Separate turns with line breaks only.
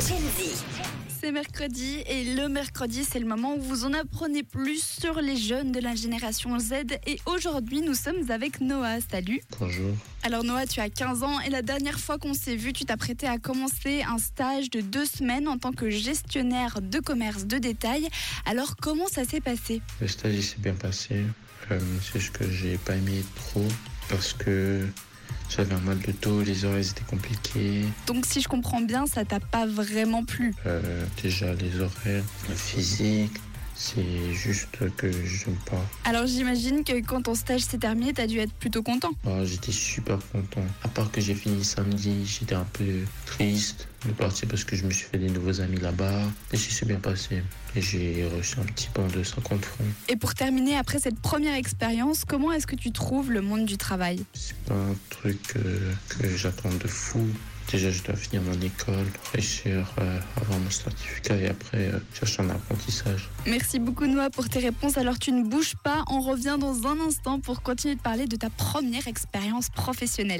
C'est mercredi et le mercredi, c'est le moment où vous en apprenez plus sur les jeunes de la génération Z. Et aujourd'hui, nous sommes avec Noah. Salut.
Bonjour.
Alors Noah, tu as 15 ans et la dernière fois qu'on s'est vu, tu t'apprêtais à commencer un stage de deux semaines en tant que gestionnaire de commerce de détail. Alors comment ça s'est passé?
Le stage il s'est bien passé. Euh, c'est ce que j'ai pas aimé trop parce que j'avais un mal de dos, les horaires étaient compliqués.
Donc si je comprends bien, ça t'a pas vraiment plu.
Euh, déjà les horaires, le physique, c'est juste que j'aime pas.
Alors j'imagine que quand ton stage s'est terminé, t'as dû être plutôt content.
Ah, j'étais super content. À part que j'ai fini samedi, j'étais un peu triste de partir parce que je me suis fait des nouveaux amis là-bas. Mais ça s'est bien passé. Et j'ai reçu un petit bon de 50 francs.
Et pour terminer, après cette première expérience, comment est-ce que tu trouves le monde du travail?
C'est pas un truc euh, que j'attends de fou. Déjà, je dois finir mon école, réussir euh, avoir mon certificat et après euh, chercher un apprentissage.
Merci beaucoup Noah pour tes réponses. Alors tu ne bouges pas, on revient dans un instant pour continuer de parler de ta première expérience professionnelle.